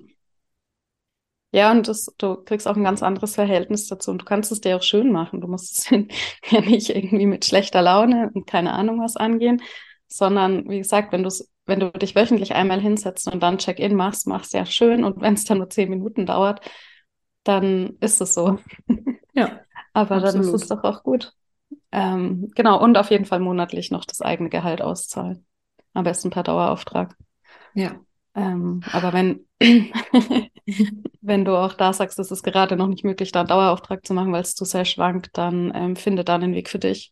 Ja, und das, du kriegst auch ein ganz anderes Verhältnis dazu. Und du kannst es dir auch schön machen. Du musst es ja nicht irgendwie mit schlechter Laune und keine Ahnung was angehen, sondern wie gesagt, wenn du wenn du dich wöchentlich einmal hinsetzt und dann Check-in machst, machst ja schön und wenn es dann nur zehn Minuten dauert, dann ist es so. Ja. Aber absolut. dann ist es doch auch gut. Ähm, genau, und auf jeden Fall monatlich noch das eigene Gehalt auszahlen. Am besten per Dauerauftrag. Ja. Ähm, aber wenn, wenn du auch da sagst, es ist gerade noch nicht möglich, da einen Dauerauftrag zu machen, weil es zu sehr schwankt, dann ähm, finde da einen Weg für dich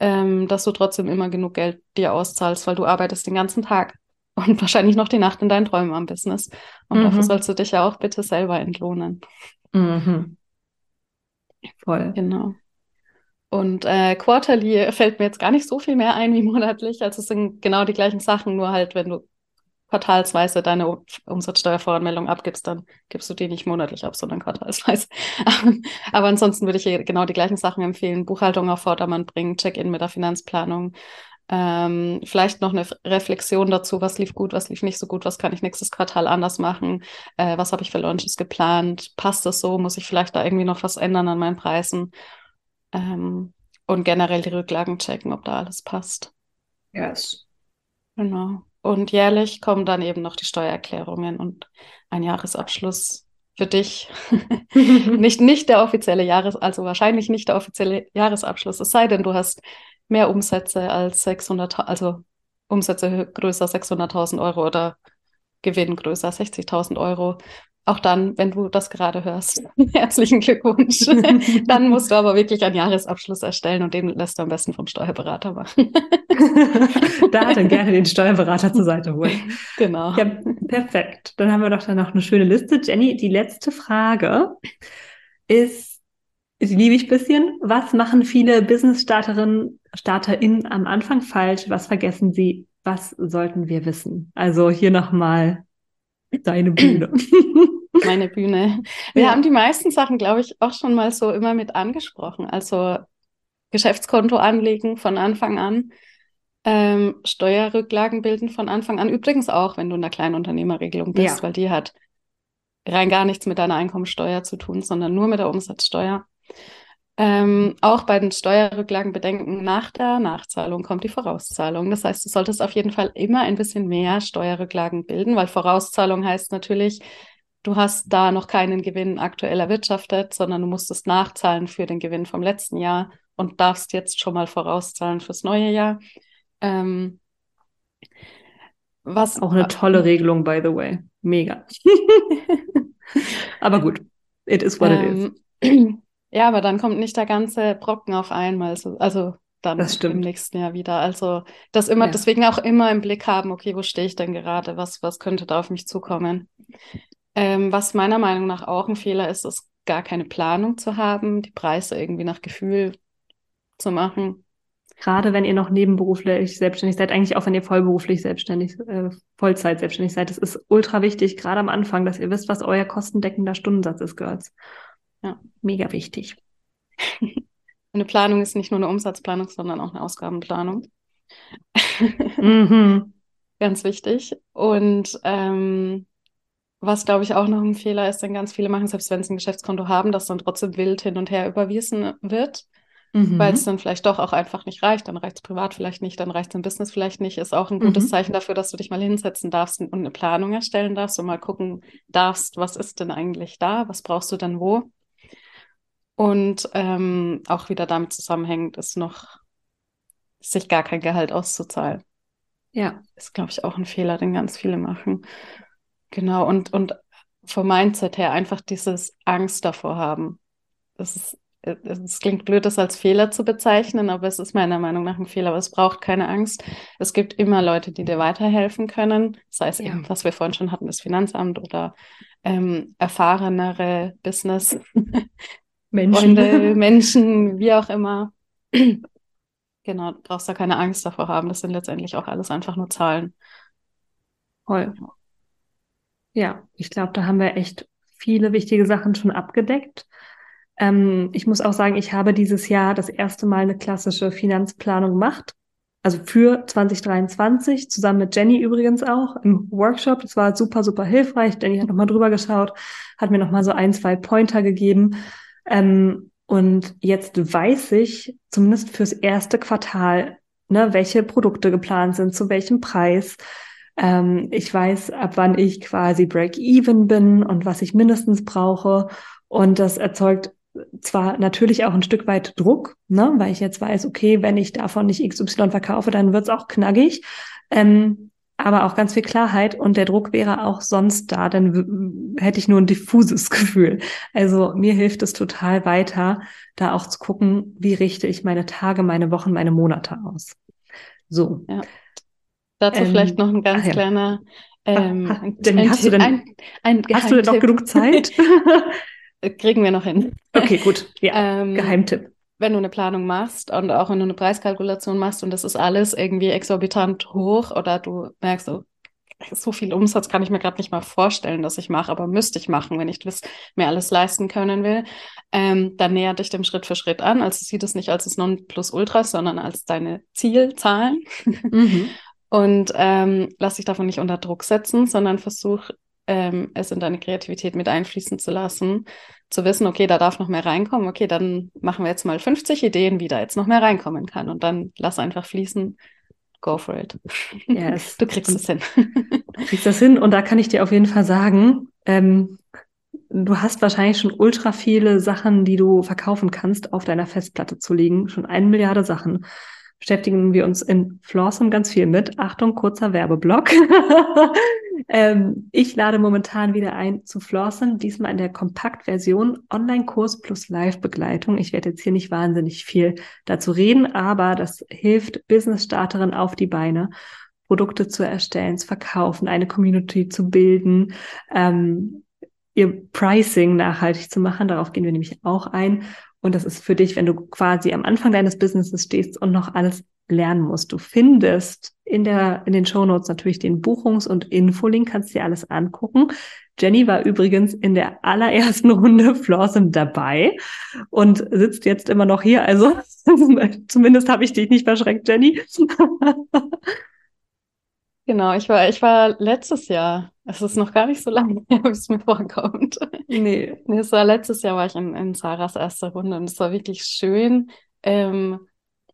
ähm, dass du trotzdem immer genug Geld dir auszahlst, weil du arbeitest den ganzen Tag und wahrscheinlich noch die Nacht in deinen Träumen am Business. Und mhm. dafür sollst du dich ja auch bitte selber entlohnen. Mhm. Voll. Genau. Und äh, Quarterly fällt mir jetzt gar nicht so viel mehr ein wie monatlich. Also es sind genau die gleichen Sachen, nur halt, wenn du quartalsweise deine Umsatzsteuervoranmeldung abgibst, dann gibst du die nicht monatlich ab, sondern quartalsweise. Aber ansonsten würde ich hier genau die gleichen Sachen empfehlen. Buchhaltung auf Vordermann bringen, Check-in mit der Finanzplanung. Ähm, vielleicht noch eine Reflexion dazu, was lief gut, was lief nicht so gut, was kann ich nächstes Quartal anders machen, äh, was habe ich für Launches geplant, passt das so, muss ich vielleicht da irgendwie noch was ändern an meinen Preisen ähm, und generell die Rücklagen checken, ob da alles passt. Yes. Genau. Und jährlich kommen dann eben noch die Steuererklärungen und ein Jahresabschluss für dich. nicht, nicht der offizielle Jahres, also wahrscheinlich nicht der offizielle Jahresabschluss, es sei denn, du hast mehr Umsätze als 600, also Umsätze größer 600.000 Euro oder Gewinn größer 60.000 Euro. Auch dann, wenn du das gerade hörst, herzlichen Glückwunsch. dann musst du aber wirklich einen Jahresabschluss erstellen und den lässt du am besten vom Steuerberater machen. da dann gerne den Steuerberater zur Seite holen. Genau. Ja, perfekt. Dann haben wir doch dann noch eine schöne Liste. Jenny, die letzte Frage ist, die liebe ich ein bisschen. Was machen viele Business-Starterinnen, StarterInnen am Anfang falsch? Was vergessen sie? Was sollten wir wissen? Also hier nochmal deine Bühne. Meine Bühne. Wir ja. haben die meisten Sachen, glaube ich, auch schon mal so immer mit angesprochen. Also Geschäftskonto anlegen von Anfang an, ähm, Steuerrücklagen bilden von Anfang an. Übrigens auch, wenn du in der Kleinunternehmerregelung bist, ja. weil die hat rein gar nichts mit deiner Einkommensteuer zu tun, sondern nur mit der Umsatzsteuer. Ähm, auch bei den Steuerrücklagen bedenken, nach der Nachzahlung kommt die Vorauszahlung. Das heißt, du solltest auf jeden Fall immer ein bisschen mehr Steuerrücklagen bilden, weil Vorauszahlung heißt natürlich, du hast da noch keinen Gewinn aktuell erwirtschaftet, sondern du musstest nachzahlen für den Gewinn vom letzten Jahr und darfst jetzt schon mal vorauszahlen fürs neue Jahr. Ähm, was auch eine tolle Regelung, by the way. Mega. aber gut, it is what ähm, it is. Ähm, ja, aber dann kommt nicht der ganze Brocken auf einmal. Also dann im nächsten Jahr wieder. Also das immer, ja. deswegen auch immer im Blick haben, okay, wo stehe ich denn gerade? Was, was könnte da auf mich zukommen? Ähm, was meiner Meinung nach auch ein Fehler ist, ist gar keine Planung zu haben, die Preise irgendwie nach Gefühl zu machen. Gerade wenn ihr noch nebenberuflich selbstständig seid, eigentlich auch wenn ihr vollberuflich selbstständig, äh, Vollzeit selbstständig seid, das ist ultra wichtig, gerade am Anfang, dass ihr wisst, was euer kostendeckender Stundensatz ist, Girls. Ja, mega wichtig. Eine Planung ist nicht nur eine Umsatzplanung, sondern auch eine Ausgabenplanung. mhm. Ganz wichtig. Und ähm, was, glaube ich, auch noch ein Fehler ist, denn ganz viele machen, selbst wenn sie ein Geschäftskonto haben, dass dann trotzdem wild hin und her überwiesen wird, mhm. weil es dann vielleicht doch auch einfach nicht reicht. Dann reicht es privat vielleicht nicht, dann reicht es im Business vielleicht nicht. Ist auch ein gutes mhm. Zeichen dafür, dass du dich mal hinsetzen darfst und eine Planung erstellen darfst und mal gucken darfst, was ist denn eigentlich da, was brauchst du denn wo. Und ähm, auch wieder damit zusammenhängt, ist noch, sich gar kein Gehalt auszuzahlen. Ja. Ist, glaube ich, auch ein Fehler, den ganz viele machen. Genau, und, und vom Mindset her einfach dieses Angst davor haben. Das ist es klingt blöd, das als Fehler zu bezeichnen, aber es ist meiner Meinung nach ein Fehler. Aber es braucht keine Angst. Es gibt immer Leute, die dir weiterhelfen können. Sei es ja. eben, was wir vorhin schon hatten, das Finanzamt oder ähm, erfahrenere Business, Menschen. Freunde, Menschen, wie auch immer. genau, du brauchst da keine Angst davor haben. Das sind letztendlich auch alles einfach nur Zahlen. Toll. Ja, ich glaube, da haben wir echt viele wichtige Sachen schon abgedeckt. Ähm, ich muss auch sagen, ich habe dieses Jahr das erste Mal eine klassische Finanzplanung gemacht. Also für 2023, zusammen mit Jenny übrigens auch im Workshop. Das war super, super hilfreich. Jenny hat nochmal drüber geschaut, hat mir nochmal so ein, zwei Pointer gegeben. Ähm, und jetzt weiß ich, zumindest fürs erste Quartal, ne, welche Produkte geplant sind, zu welchem Preis. Ähm, ich weiß, ab wann ich quasi Break-Even bin und was ich mindestens brauche. Und das erzeugt zwar natürlich auch ein Stück weit Druck, ne, weil ich jetzt weiß, okay, wenn ich davon nicht XY verkaufe, dann wird's auch knackig. Ähm, aber auch ganz viel Klarheit und der Druck wäre auch sonst da, dann hätte ich nur ein diffuses Gefühl. Also mir hilft es total weiter, da auch zu gucken, wie richte ich meine Tage, meine Wochen, meine Monate aus. So. Ja. Dazu ähm, vielleicht noch ein ganz ja. kleiner. Ähm, ha, ha, hast du denn, ein, ein hast du denn noch genug Zeit? Kriegen wir noch hin. Okay, gut. Ja, ähm, Geheimtipp wenn du eine Planung machst und auch wenn du eine Preiskalkulation machst und das ist alles irgendwie exorbitant hoch oder du merkst, so, so viel Umsatz kann ich mir gerade nicht mal vorstellen, dass ich mache, aber müsste ich machen, wenn ich das mir alles leisten können will, ähm, dann näher dich dem Schritt für Schritt an. Also sieh das nicht als das Nonplusultra, sondern als deine Zielzahlen. Mhm. und ähm, lass dich davon nicht unter Druck setzen, sondern versuch ähm, es in deine Kreativität mit einfließen zu lassen, zu wissen, okay, da darf noch mehr reinkommen, okay, dann machen wir jetzt mal 50 Ideen, wie da jetzt noch mehr reinkommen kann und dann lass einfach fließen. Go for it. Yes. Du kriegst es hin. Du kriegst das hin und da kann ich dir auf jeden Fall sagen, ähm, du hast wahrscheinlich schon ultra viele Sachen, die du verkaufen kannst, auf deiner Festplatte zu liegen. Schon eine Milliarde Sachen beschäftigen wir uns in Flawsome ganz viel mit. Achtung, kurzer Werbeblock. ähm, ich lade momentan wieder ein zu Flawsome, diesmal in der Kompaktversion Online-Kurs plus Live-Begleitung. Ich werde jetzt hier nicht wahnsinnig viel dazu reden, aber das hilft Business-Starterinnen auf die Beine. Produkte zu erstellen, zu verkaufen, eine Community zu bilden, ähm, ihr Pricing nachhaltig zu machen. Darauf gehen wir nämlich auch ein. Und das ist für dich, wenn du quasi am Anfang deines Businesses stehst und noch alles lernen musst. Du findest in der, in den Show Notes natürlich den Buchungs- und Infolink, kannst dir alles angucken. Jenny war übrigens in der allerersten Runde Flawsome dabei und sitzt jetzt immer noch hier. Also zumindest habe ich dich nicht verschreckt, Jenny. Genau, ich war, ich war letztes Jahr, es ist noch gar nicht so lange her, wie es mir vorkommt. Nee. nee. Es war letztes Jahr war ich in, in Sarahs erster Runde und es war wirklich schön, ähm,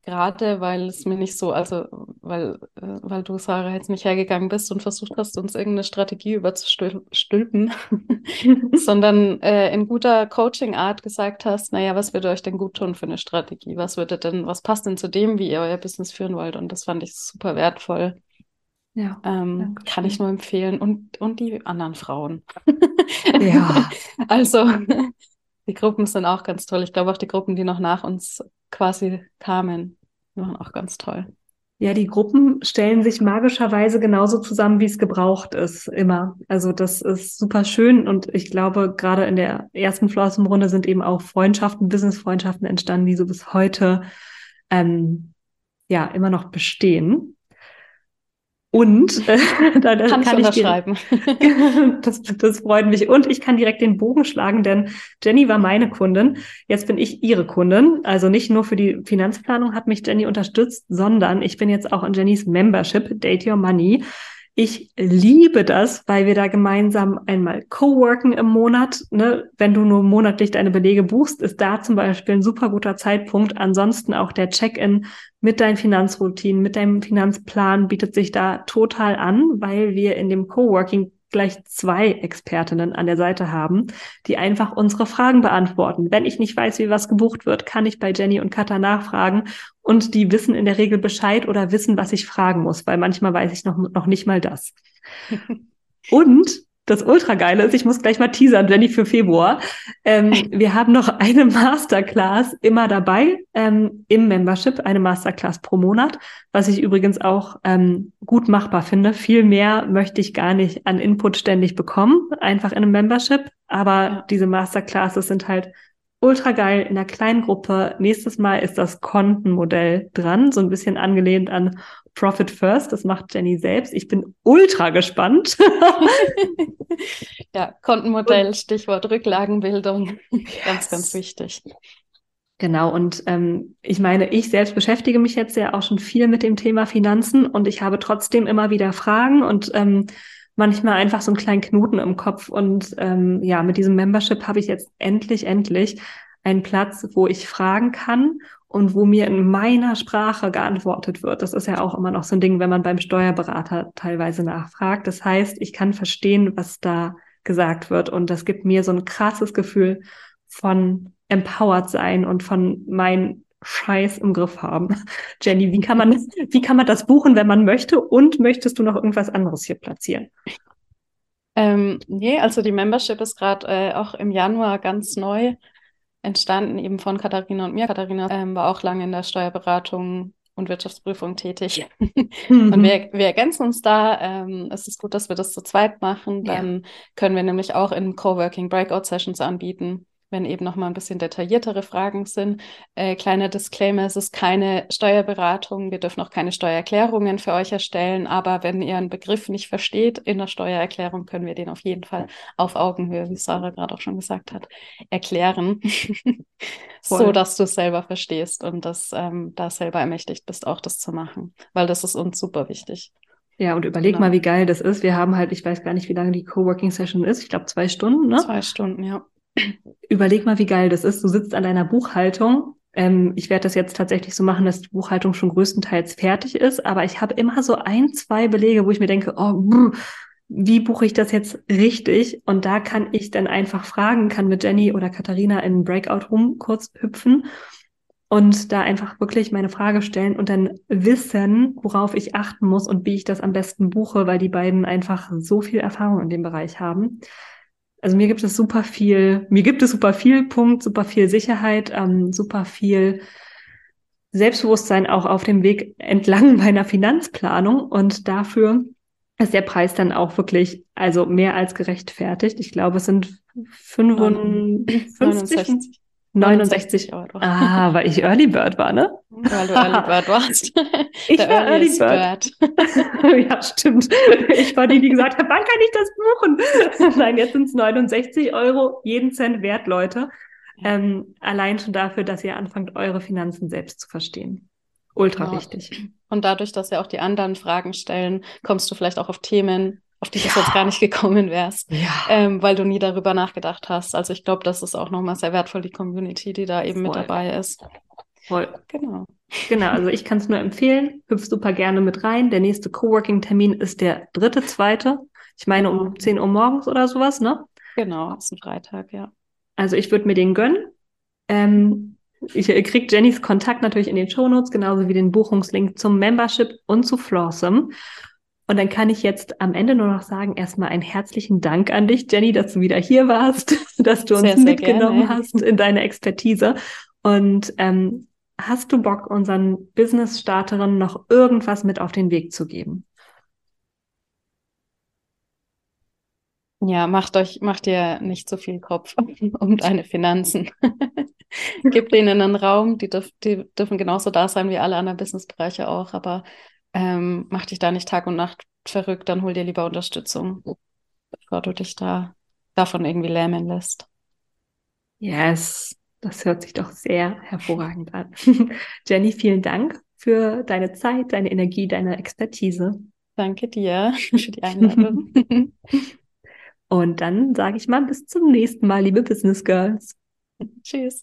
gerade weil es mir nicht so, also weil, äh, weil du, Sarah, jetzt nicht hergegangen bist und versucht hast, uns irgendeine Strategie überzustülpen, sondern äh, in guter Coaching-Art gesagt hast, naja, was würde euch denn gut tun für eine Strategie? Was würde denn, was passt denn zu dem, wie ihr euer Business führen wollt? Und das fand ich super wertvoll. Ja. Ähm, kann ich nur empfehlen. Und, und die anderen Frauen. ja. Also die Gruppen sind auch ganz toll. Ich glaube auch die Gruppen, die noch nach uns quasi kamen, waren auch ganz toll. Ja, die Gruppen stellen sich magischerweise genauso zusammen, wie es gebraucht ist, immer. Also das ist super schön und ich glaube, gerade in der ersten Flossenrunde sind eben auch Freundschaften, Business-Freundschaften entstanden, die so bis heute ähm, ja immer noch bestehen. Und äh, da, kann, kann ich unterschreiben. das, das freut mich. Und ich kann direkt den Bogen schlagen, denn Jenny war meine Kundin. Jetzt bin ich ihre Kundin. Also nicht nur für die Finanzplanung hat mich Jenny unterstützt, sondern ich bin jetzt auch in Jennys Membership, Date Your Money. Ich liebe das, weil wir da gemeinsam einmal co-worken im Monat. Ne? Wenn du nur monatlich deine Belege buchst, ist da zum Beispiel ein super guter Zeitpunkt. Ansonsten auch der Check-in mit deinen Finanzroutinen, mit deinem Finanzplan bietet sich da total an, weil wir in dem Coworking gleich zwei Expertinnen an der Seite haben, die einfach unsere Fragen beantworten. Wenn ich nicht weiß, wie was gebucht wird, kann ich bei Jenny und Katha nachfragen und die wissen in der Regel Bescheid oder wissen, was ich fragen muss, weil manchmal weiß ich noch, noch nicht mal das. und das Ultrageile ist, ich muss gleich mal teasern, Jenny, für Februar. Ähm, wir haben noch eine Masterclass immer dabei ähm, im Membership, eine Masterclass pro Monat, was ich übrigens auch ähm, gut machbar finde. Viel mehr möchte ich gar nicht an Input ständig bekommen, einfach in einem Membership. Aber ja. diese Masterclasses sind halt ultra geil in einer kleinen Gruppe. Nächstes Mal ist das Kontenmodell dran, so ein bisschen angelehnt an Profit First. Das macht Jenny selbst. Ich bin ultra gespannt. ja, Kontenmodell, Stichwort Rücklagenbildung. Yes. Ganz, ganz wichtig. Genau, und ähm, ich meine, ich selbst beschäftige mich jetzt ja auch schon viel mit dem Thema Finanzen und ich habe trotzdem immer wieder Fragen und ähm, manchmal einfach so einen kleinen Knoten im Kopf. Und ähm, ja, mit diesem Membership habe ich jetzt endlich, endlich einen Platz, wo ich fragen kann und wo mir in meiner Sprache geantwortet wird. Das ist ja auch immer noch so ein Ding, wenn man beim Steuerberater teilweise nachfragt. Das heißt, ich kann verstehen, was da gesagt wird. Und das gibt mir so ein krasses Gefühl von empowered sein und von mein Scheiß im Griff haben. Jenny, wie kann man, wie kann man das buchen, wenn man möchte? Und möchtest du noch irgendwas anderes hier platzieren? Ähm, nee, also die Membership ist gerade äh, auch im Januar ganz neu entstanden, eben von Katharina und mir. Katharina ähm, war auch lange in der Steuerberatung und Wirtschaftsprüfung tätig. Mhm. Und wir, wir ergänzen uns da. Ähm, es ist gut, dass wir das zu zweit machen. Dann ja. können wir nämlich auch in Coworking Breakout Sessions anbieten wenn eben noch mal ein bisschen detailliertere Fragen sind. Äh, kleiner Disclaimer, es ist keine Steuerberatung, wir dürfen auch keine Steuererklärungen für euch erstellen, aber wenn ihr einen Begriff nicht versteht in der Steuererklärung, können wir den auf jeden Fall auf Augenhöhe, wie Sarah gerade auch schon gesagt hat, erklären, so dass du es selber verstehst und das ähm, da selber ermächtigt bist, auch das zu machen, weil das ist uns super wichtig. Ja, und überleg genau. mal, wie geil das ist. Wir haben halt, ich weiß gar nicht, wie lange die Coworking Session ist. Ich glaube, zwei Stunden, ne? Zwei Stunden, ja. Überleg mal, wie geil das ist. Du sitzt an deiner Buchhaltung. Ähm, ich werde das jetzt tatsächlich so machen, dass die Buchhaltung schon größtenteils fertig ist, aber ich habe immer so ein, zwei Belege, wo ich mir denke, oh, brr, wie buche ich das jetzt richtig? Und da kann ich dann einfach fragen, kann mit Jenny oder Katharina in Breakout Room kurz hüpfen und da einfach wirklich meine Frage stellen und dann wissen, worauf ich achten muss und wie ich das am besten buche, weil die beiden einfach so viel Erfahrung in dem Bereich haben. Also mir gibt es super viel, mir gibt es super viel Punkt, super viel Sicherheit, ähm, super viel Selbstbewusstsein auch auf dem Weg entlang meiner Finanzplanung und dafür ist der Preis dann auch wirklich, also mehr als gerechtfertigt. Ich glaube, es sind 55, 69. 69 Euro. Ah, weil ich Early Bird war, ne? Weil du Early Bird warst. ich Der war Early Bird. Bird. ja, stimmt. Ich war die, die gesagt hat, wann kann ich das buchen? Nein, jetzt sind es 69 Euro, jeden Cent wert, Leute. Ähm, allein schon dafür, dass ihr anfangt, eure Finanzen selbst zu verstehen. Ultra genau. wichtig. Und dadurch, dass wir auch die anderen Fragen stellen, kommst du vielleicht auch auf Themen, auf die du jetzt gar nicht gekommen wärst, ja. ähm, weil du nie darüber nachgedacht hast. Also ich glaube, das ist auch nochmal sehr wertvoll, die Community, die da eben Voll. mit dabei ist. Voll. Genau. Genau, also ich kann es nur empfehlen. Hüpf super gerne mit rein. Der nächste Coworking-Termin ist der dritte, zweite. Ich meine um Genau. 10 Uhr morgens oder sowas, ne? Genau, ist ein Freitag, ja. Also ich würde mir den gönnen. Ähm, ich äh, krieg Jennys Kontakt natürlich in den Shownotes, genauso wie den Buchungslink zum Membership und zu Flawsome. Und dann kann ich jetzt am Ende nur noch sagen, erstmal einen herzlichen Dank an dich, Jenny, dass du wieder hier warst, dass du uns Sehr, sehr mitgenommen gerne. hast in deine Expertise. Und ähm, hast du Bock, unseren Business-Starterinnen noch irgendwas mit auf den Weg zu geben? Ja, macht euch, macht dir nicht so viel Kopf um deine Finanzen. Gebt denen einen Raum, die, dürf, die dürfen genauso da sein wie alle anderen Businessbereiche auch, aber ähm, mach dich da nicht Tag und Nacht verrückt, dann hol dir lieber Unterstützung, bevor du dich da davon irgendwie lähmen lässt. Yes, das hört sich doch sehr hervorragend an. Jenny, vielen Dank für deine Zeit, deine Energie, deine Expertise. Danke dir für die Einladung. Und dann sage ich mal bis zum nächsten Mal, liebe Business Girls. Tschüss.